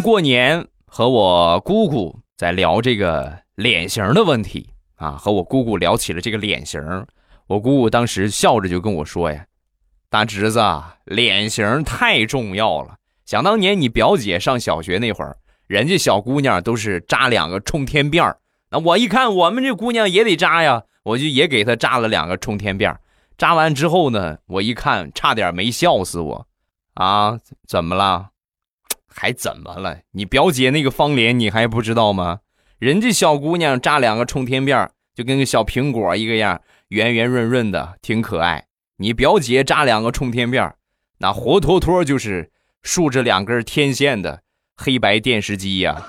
过年和我姑姑在聊这个脸型的问题啊，和我姑姑聊起了这个脸型，我姑姑当时笑着就跟我说呀：“大侄子，脸型太重要了。想当年你表姐上小学那会儿，人家小姑娘都是扎两个冲天辫儿，那我一看我们这姑娘也得扎呀，我就也给她扎了两个冲天辫儿。扎完之后呢，我一看差点没笑死我，啊，怎么了？”还怎么了？你表姐那个方脸你还不知道吗？人家小姑娘扎两个冲天辫就跟个小苹果一个样，圆圆润润的，挺可爱。你表姐扎两个冲天辫那活脱脱就是竖着两根天线的黑白电视机呀！